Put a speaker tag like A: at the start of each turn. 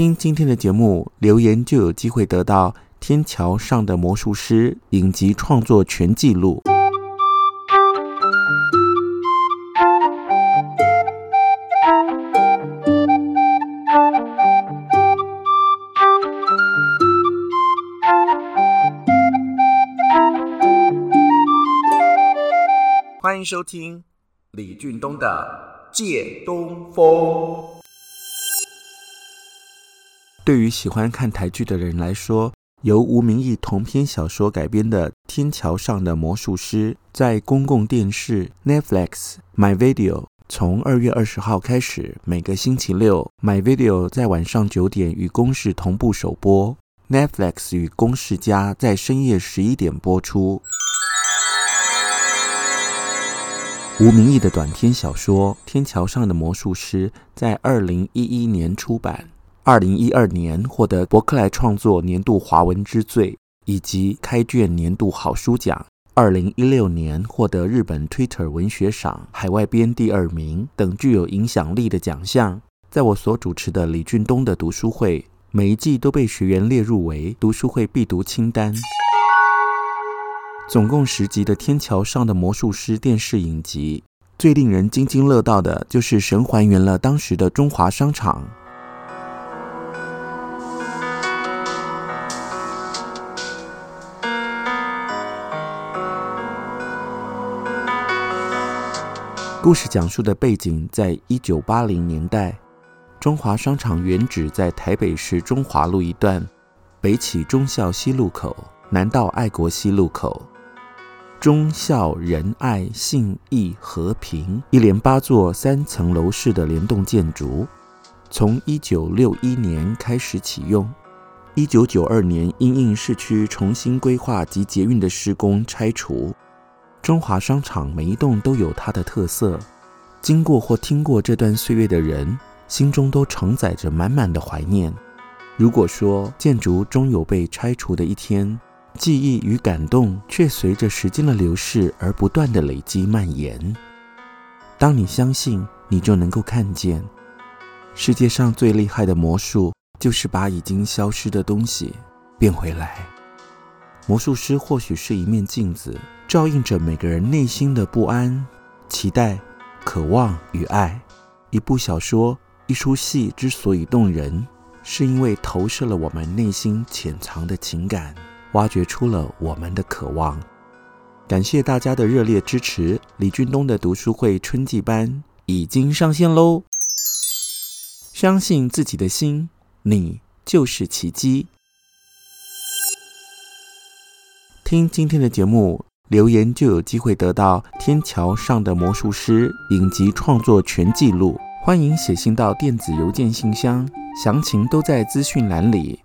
A: 听今天的节目，留言就有机会得到《天桥上的魔术师》影集创作全记录。欢迎收听李俊东的《借东风》。对于喜欢看台剧的人来说，由吴明义同篇小说改编的《天桥上的魔术师》在公共电视 Netflix MyVideo 从二月二十号开始，每个星期六 MyVideo 在晚上九点与公视同步首播，Netflix 与公视家在深夜十一点播出。吴明义的短篇小说《天桥上的魔术师》在二零一一年出版。二零一二年获得博克莱创作年度华文之最以及开卷年度好书奖。二零一六年获得日本 Twitter 文学赏海外编第二名等具有影响力的奖项。在我所主持的李俊东的读书会，每一季都被学员列入为读书会必读清单。总共十集的《天桥上的魔术师》电视影集，最令人津津乐道的就是神还原了当时的中华商场。故事讲述的背景在一九八零年代，中华商场原址在台北市中华路一段，北起忠孝西路口，南到爱国西路口。忠孝仁爱信义和平一连八座三层楼式的联动建筑，从一九六一年开始启用，一九九二年因应市区重新规划及捷运的施工拆除。中华商场每一栋都有它的特色，经过或听过这段岁月的人，心中都承载着满满的怀念。如果说建筑终有被拆除的一天，记忆与感动却随着时间的流逝而不断的累积蔓延。当你相信，你就能够看见。世界上最厉害的魔术，就是把已经消失的东西变回来。魔术师或许是一面镜子。照映着每个人内心的不安、期待、渴望与爱。一部小说、一出戏之所以动人，是因为投射了我们内心潜藏的情感，挖掘出了我们的渴望。感谢大家的热烈支持！李俊东的读书会春季班已经上线喽！相信自己的心，你就是奇迹。听今天的节目。留言就有机会得到《天桥上的魔术师》影集创作全记录。欢迎写信到电子邮件信箱，详情都在资讯栏里。